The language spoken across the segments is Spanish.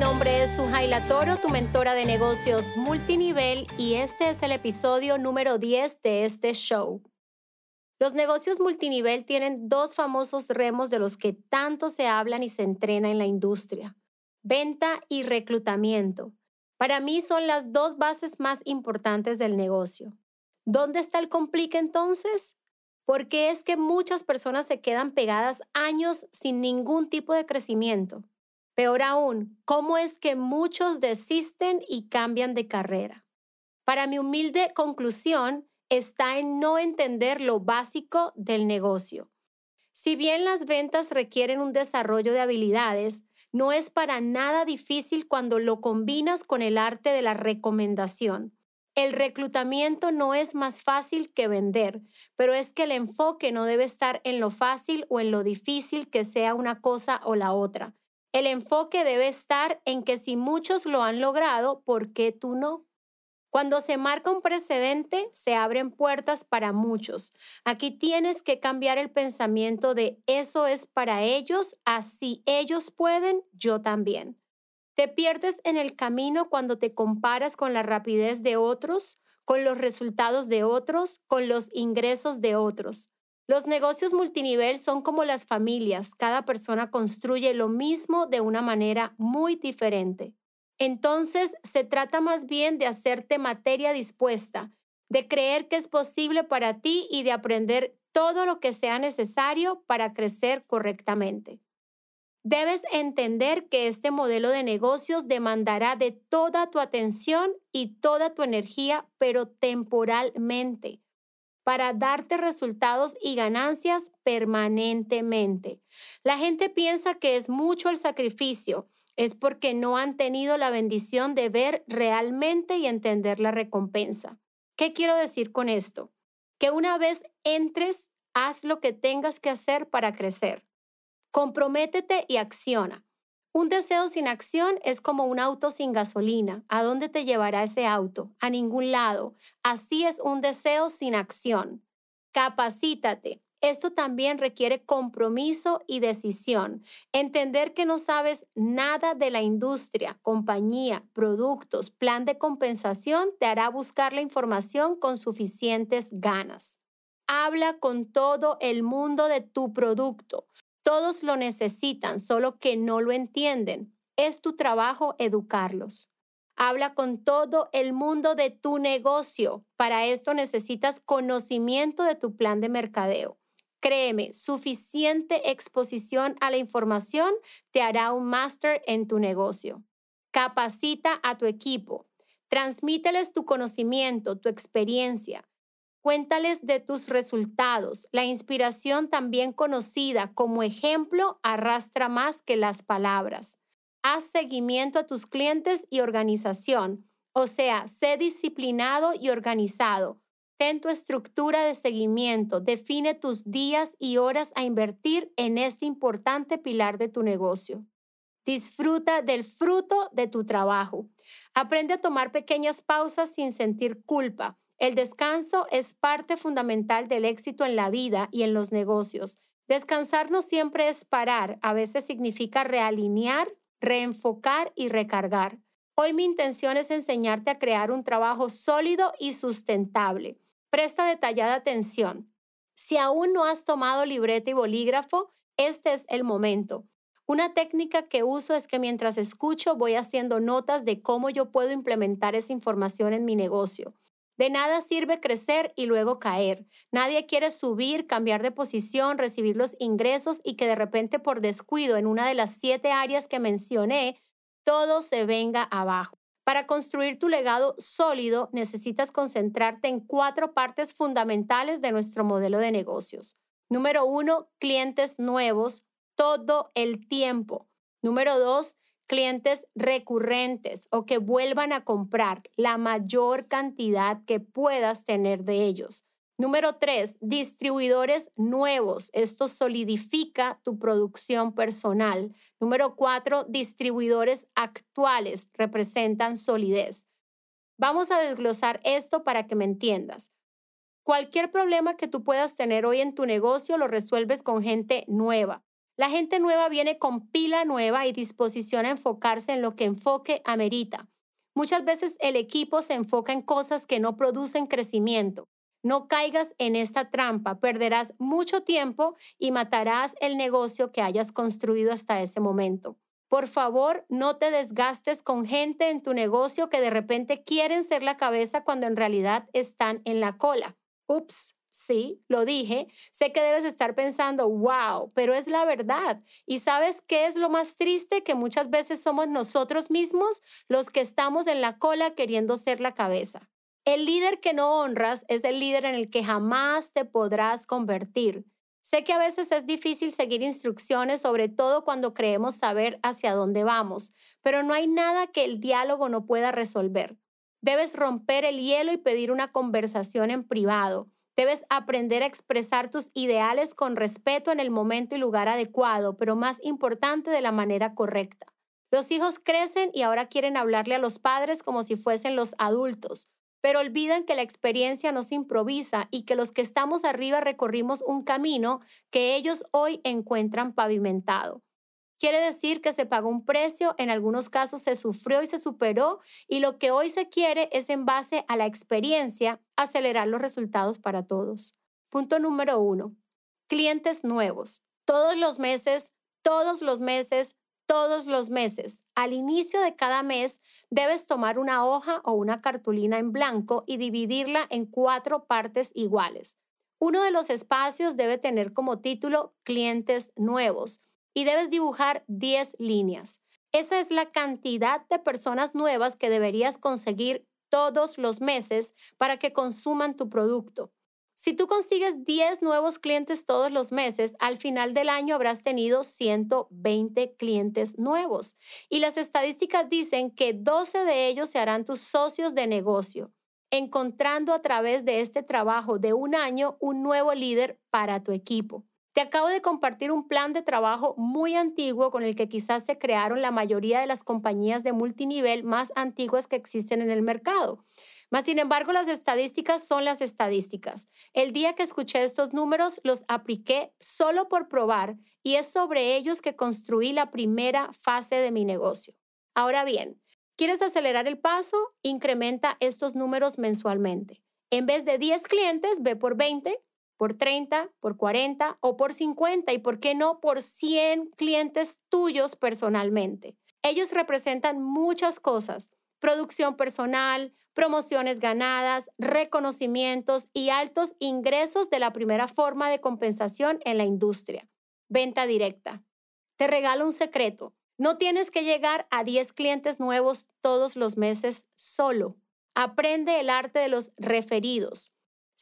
nombre es Sujaila Toro, tu mentora de negocios multinivel, y este es el episodio número 10 de este show. Los negocios multinivel tienen dos famosos remos de los que tanto se hablan y se entrena en la industria, venta y reclutamiento. Para mí son las dos bases más importantes del negocio. ¿Dónde está el complique entonces? Porque es que muchas personas se quedan pegadas años sin ningún tipo de crecimiento. Peor aún, ¿cómo es que muchos desisten y cambian de carrera? Para mi humilde conclusión está en no entender lo básico del negocio. Si bien las ventas requieren un desarrollo de habilidades, no es para nada difícil cuando lo combinas con el arte de la recomendación. El reclutamiento no es más fácil que vender, pero es que el enfoque no debe estar en lo fácil o en lo difícil que sea una cosa o la otra. El enfoque debe estar en que si muchos lo han logrado, ¿por qué tú no? Cuando se marca un precedente, se abren puertas para muchos. Aquí tienes que cambiar el pensamiento de eso es para ellos, así ellos pueden, yo también. Te pierdes en el camino cuando te comparas con la rapidez de otros, con los resultados de otros, con los ingresos de otros. Los negocios multinivel son como las familias, cada persona construye lo mismo de una manera muy diferente. Entonces, se trata más bien de hacerte materia dispuesta, de creer que es posible para ti y de aprender todo lo que sea necesario para crecer correctamente. Debes entender que este modelo de negocios demandará de toda tu atención y toda tu energía, pero temporalmente para darte resultados y ganancias permanentemente. La gente piensa que es mucho el sacrificio, es porque no han tenido la bendición de ver realmente y entender la recompensa. ¿Qué quiero decir con esto? Que una vez entres, haz lo que tengas que hacer para crecer. Comprométete y acciona. Un deseo sin acción es como un auto sin gasolina. ¿A dónde te llevará ese auto? A ningún lado. Así es un deseo sin acción. Capacítate. Esto también requiere compromiso y decisión. Entender que no sabes nada de la industria, compañía, productos, plan de compensación te hará buscar la información con suficientes ganas. Habla con todo el mundo de tu producto. Todos lo necesitan, solo que no lo entienden. Es tu trabajo educarlos. Habla con todo el mundo de tu negocio. Para esto necesitas conocimiento de tu plan de mercadeo. Créeme, suficiente exposición a la información te hará un máster en tu negocio. Capacita a tu equipo. Transmíteles tu conocimiento, tu experiencia. Cuéntales de tus resultados. La inspiración, también conocida como ejemplo, arrastra más que las palabras. Haz seguimiento a tus clientes y organización. O sea, sé disciplinado y organizado. Ten tu estructura de seguimiento. Define tus días y horas a invertir en este importante pilar de tu negocio. Disfruta del fruto de tu trabajo. Aprende a tomar pequeñas pausas sin sentir culpa. El descanso es parte fundamental del éxito en la vida y en los negocios. Descansar no siempre es parar, a veces significa realinear, reenfocar y recargar. Hoy mi intención es enseñarte a crear un trabajo sólido y sustentable. Presta detallada atención. Si aún no has tomado libreta y bolígrafo, este es el momento. Una técnica que uso es que mientras escucho voy haciendo notas de cómo yo puedo implementar esa información en mi negocio. De nada sirve crecer y luego caer. Nadie quiere subir, cambiar de posición, recibir los ingresos y que de repente por descuido en una de las siete áreas que mencioné, todo se venga abajo. Para construir tu legado sólido necesitas concentrarte en cuatro partes fundamentales de nuestro modelo de negocios. Número uno, clientes nuevos todo el tiempo. Número dos, clientes recurrentes o que vuelvan a comprar la mayor cantidad que puedas tener de ellos. Número tres, distribuidores nuevos. Esto solidifica tu producción personal. Número cuatro, distribuidores actuales representan solidez. Vamos a desglosar esto para que me entiendas. Cualquier problema que tú puedas tener hoy en tu negocio lo resuelves con gente nueva. La gente nueva viene con pila nueva y disposición a enfocarse en lo que enfoque amerita. Muchas veces el equipo se enfoca en cosas que no producen crecimiento. No caigas en esta trampa, perderás mucho tiempo y matarás el negocio que hayas construido hasta ese momento. Por favor, no te desgastes con gente en tu negocio que de repente quieren ser la cabeza cuando en realidad están en la cola. Ups, sí, lo dije. Sé que debes estar pensando, wow, pero es la verdad. ¿Y sabes qué es lo más triste? Que muchas veces somos nosotros mismos los que estamos en la cola queriendo ser la cabeza. El líder que no honras es el líder en el que jamás te podrás convertir. Sé que a veces es difícil seguir instrucciones, sobre todo cuando creemos saber hacia dónde vamos, pero no hay nada que el diálogo no pueda resolver. Debes romper el hielo y pedir una conversación en privado. Debes aprender a expresar tus ideales con respeto en el momento y lugar adecuado, pero más importante de la manera correcta. Los hijos crecen y ahora quieren hablarle a los padres como si fuesen los adultos pero olvidan que la experiencia no se improvisa y que los que estamos arriba recorrimos un camino que ellos hoy encuentran pavimentado. Quiere decir que se pagó un precio, en algunos casos se sufrió y se superó, y lo que hoy se quiere es en base a la experiencia acelerar los resultados para todos. Punto número uno, clientes nuevos. Todos los meses, todos los meses, todos los meses. Al inicio de cada mes debes tomar una hoja o una cartulina en blanco y dividirla en cuatro partes iguales. Uno de los espacios debe tener como título clientes nuevos y debes dibujar 10 líneas. Esa es la cantidad de personas nuevas que deberías conseguir todos los meses para que consuman tu producto. Si tú consigues 10 nuevos clientes todos los meses, al final del año habrás tenido 120 clientes nuevos. Y las estadísticas dicen que 12 de ellos se harán tus socios de negocio, encontrando a través de este trabajo de un año un nuevo líder para tu equipo. Te acabo de compartir un plan de trabajo muy antiguo con el que quizás se crearon la mayoría de las compañías de multinivel más antiguas que existen en el mercado. Mas, sin embargo, las estadísticas son las estadísticas. El día que escuché estos números, los apliqué solo por probar y es sobre ellos que construí la primera fase de mi negocio. Ahora bien, ¿quieres acelerar el paso? Incrementa estos números mensualmente. En vez de 10 clientes, ve por 20, por 30, por 40 o por 50 y, ¿por qué no, por 100 clientes tuyos personalmente? Ellos representan muchas cosas, producción personal, promociones ganadas, reconocimientos y altos ingresos de la primera forma de compensación en la industria, venta directa. Te regalo un secreto. No tienes que llegar a 10 clientes nuevos todos los meses solo. Aprende el arte de los referidos.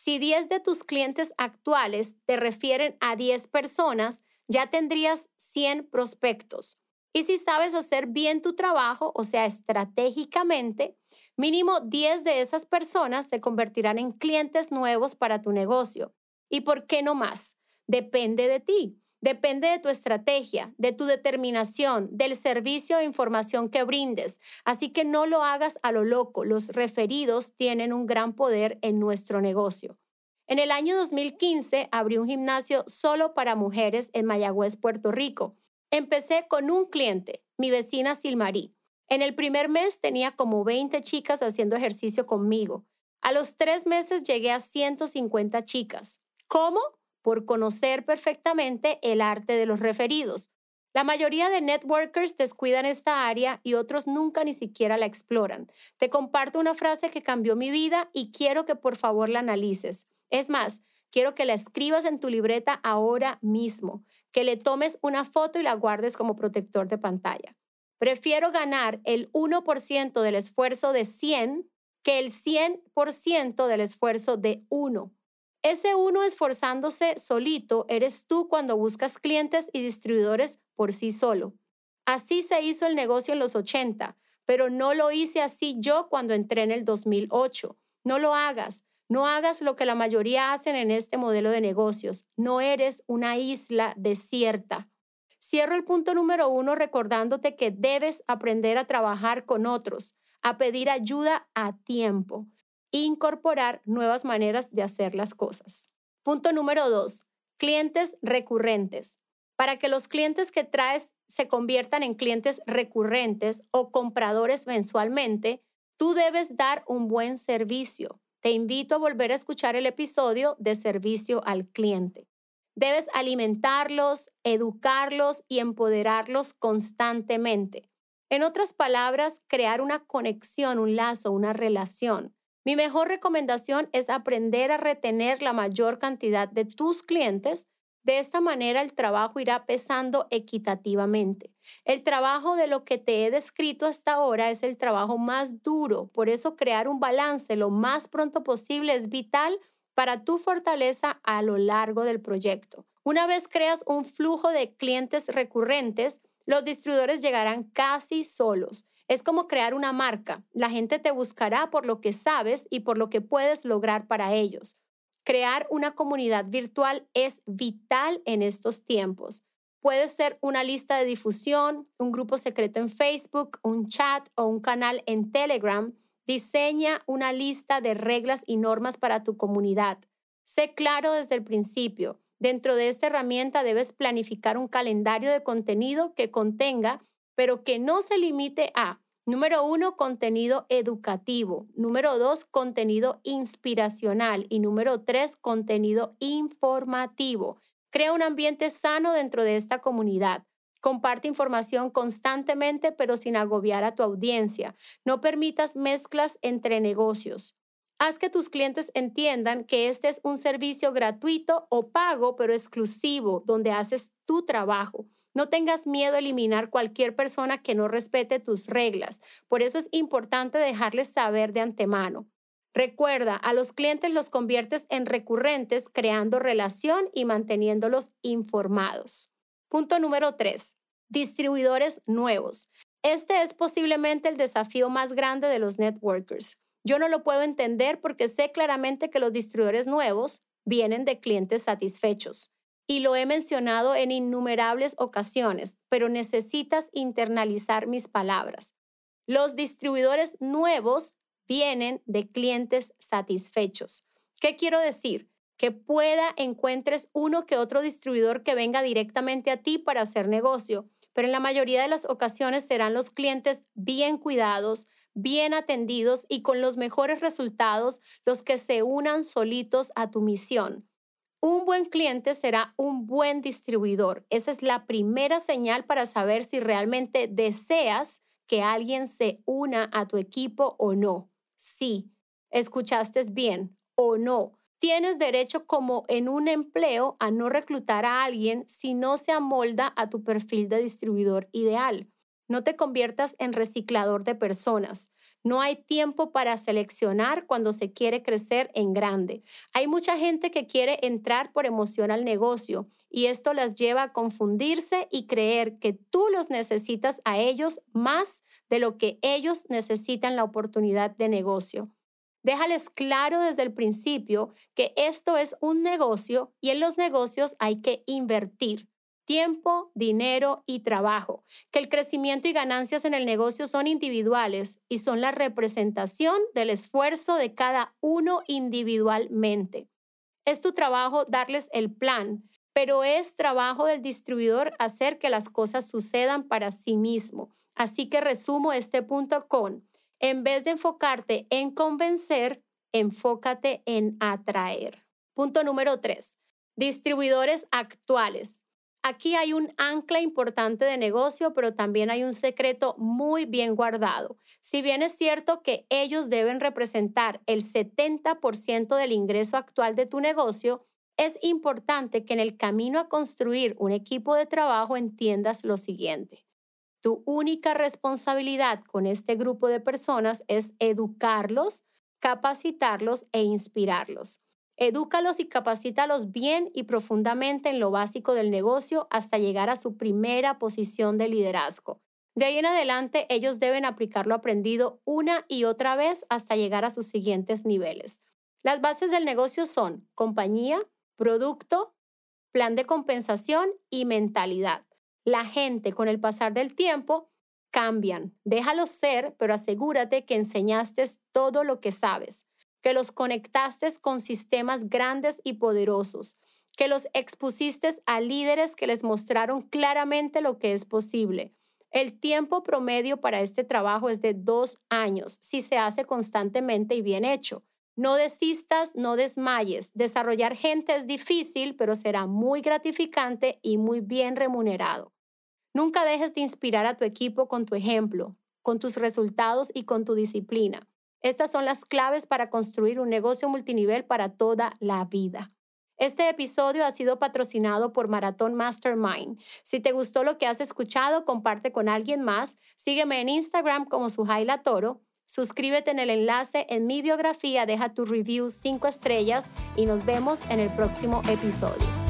Si 10 de tus clientes actuales te refieren a 10 personas, ya tendrías 100 prospectos. Y si sabes hacer bien tu trabajo, o sea, estratégicamente, mínimo 10 de esas personas se convertirán en clientes nuevos para tu negocio. ¿Y por qué no más? Depende de ti. Depende de tu estrategia, de tu determinación, del servicio e información que brindes. Así que no lo hagas a lo loco. Los referidos tienen un gran poder en nuestro negocio. En el año 2015 abrí un gimnasio solo para mujeres en Mayagüez, Puerto Rico. Empecé con un cliente, mi vecina Silmarí. En el primer mes tenía como 20 chicas haciendo ejercicio conmigo. A los tres meses llegué a 150 chicas. ¿Cómo? Por conocer perfectamente el arte de los referidos. La mayoría de networkers descuidan esta área y otros nunca ni siquiera la exploran. Te comparto una frase que cambió mi vida y quiero que por favor la analices. Es más, quiero que la escribas en tu libreta ahora mismo que le tomes una foto y la guardes como protector de pantalla. Prefiero ganar el 1% del esfuerzo de 100 que el 100% del esfuerzo de 1. Ese uno esforzándose solito eres tú cuando buscas clientes y distribuidores por sí solo. Así se hizo el negocio en los 80, pero no lo hice así yo cuando entré en el 2008. No lo hagas. No hagas lo que la mayoría hacen en este modelo de negocios. No eres una isla desierta. Cierro el punto número uno recordándote que debes aprender a trabajar con otros, a pedir ayuda a tiempo, incorporar nuevas maneras de hacer las cosas. Punto número dos, clientes recurrentes. Para que los clientes que traes se conviertan en clientes recurrentes o compradores mensualmente, tú debes dar un buen servicio. Te invito a volver a escuchar el episodio de servicio al cliente. Debes alimentarlos, educarlos y empoderarlos constantemente. En otras palabras, crear una conexión, un lazo, una relación. Mi mejor recomendación es aprender a retener la mayor cantidad de tus clientes. De esta manera el trabajo irá pesando equitativamente. El trabajo de lo que te he descrito hasta ahora es el trabajo más duro, por eso crear un balance lo más pronto posible es vital para tu fortaleza a lo largo del proyecto. Una vez creas un flujo de clientes recurrentes, los distribuidores llegarán casi solos. Es como crear una marca. La gente te buscará por lo que sabes y por lo que puedes lograr para ellos. Crear una comunidad virtual es vital en estos tiempos. Puede ser una lista de difusión, un grupo secreto en Facebook, un chat o un canal en Telegram Diseña una lista de reglas y normas para tu comunidad. Sé claro desde el principio. Dentro de esta herramienta debes planificar un calendario de contenido que contenga, pero que no se limite a, número uno, contenido educativo, número dos, contenido inspiracional y número tres, contenido informativo. Crea un ambiente sano dentro de esta comunidad. Comparte información constantemente, pero sin agobiar a tu audiencia. No permitas mezclas entre negocios. Haz que tus clientes entiendan que este es un servicio gratuito o pago, pero exclusivo, donde haces tu trabajo. No tengas miedo a eliminar cualquier persona que no respete tus reglas. Por eso es importante dejarles saber de antemano. Recuerda, a los clientes los conviertes en recurrentes creando relación y manteniéndolos informados. Punto número tres, distribuidores nuevos. Este es posiblemente el desafío más grande de los networkers. Yo no lo puedo entender porque sé claramente que los distribuidores nuevos vienen de clientes satisfechos. Y lo he mencionado en innumerables ocasiones, pero necesitas internalizar mis palabras. Los distribuidores nuevos vienen de clientes satisfechos. ¿Qué quiero decir? que pueda encuentres uno que otro distribuidor que venga directamente a ti para hacer negocio, pero en la mayoría de las ocasiones serán los clientes bien cuidados, bien atendidos y con los mejores resultados los que se unan solitos a tu misión. Un buen cliente será un buen distribuidor. Esa es la primera señal para saber si realmente deseas que alguien se una a tu equipo o no. Sí, escuchaste bien o no. Tienes derecho como en un empleo a no reclutar a alguien si no se amolda a tu perfil de distribuidor ideal. No te conviertas en reciclador de personas. No hay tiempo para seleccionar cuando se quiere crecer en grande. Hay mucha gente que quiere entrar por emoción al negocio y esto las lleva a confundirse y creer que tú los necesitas a ellos más de lo que ellos necesitan la oportunidad de negocio. Déjales claro desde el principio que esto es un negocio y en los negocios hay que invertir tiempo, dinero y trabajo, que el crecimiento y ganancias en el negocio son individuales y son la representación del esfuerzo de cada uno individualmente. Es tu trabajo darles el plan, pero es trabajo del distribuidor hacer que las cosas sucedan para sí mismo. Así que resumo este punto con en vez de enfocarte en convencer, enfócate en atraer. Punto número tres, distribuidores actuales. Aquí hay un ancla importante de negocio, pero también hay un secreto muy bien guardado. Si bien es cierto que ellos deben representar el 70% del ingreso actual de tu negocio, es importante que en el camino a construir un equipo de trabajo entiendas lo siguiente. Tu única responsabilidad con este grupo de personas es educarlos, capacitarlos e inspirarlos. Edúcalos y capacítalos bien y profundamente en lo básico del negocio hasta llegar a su primera posición de liderazgo. De ahí en adelante, ellos deben aplicar lo aprendido una y otra vez hasta llegar a sus siguientes niveles. Las bases del negocio son compañía, producto, plan de compensación y mentalidad la gente con el pasar del tiempo cambian. Déjalos ser, pero asegúrate que enseñaste todo lo que sabes, que los conectaste con sistemas grandes y poderosos, que los expusiste a líderes que les mostraron claramente lo que es posible. El tiempo promedio para este trabajo es de dos años si se hace constantemente y bien hecho. No desistas, no desmayes. Desarrollar gente es difícil, pero será muy gratificante y muy bien remunerado. Nunca dejes de inspirar a tu equipo con tu ejemplo, con tus resultados y con tu disciplina. Estas son las claves para construir un negocio multinivel para toda la vida. Este episodio ha sido patrocinado por Maratón Mastermind. Si te gustó lo que has escuchado, comparte con alguien más. Sígueme en Instagram como Sujaila Toro. Suscríbete en el enlace en mi biografía, deja tu review 5 estrellas y nos vemos en el próximo episodio.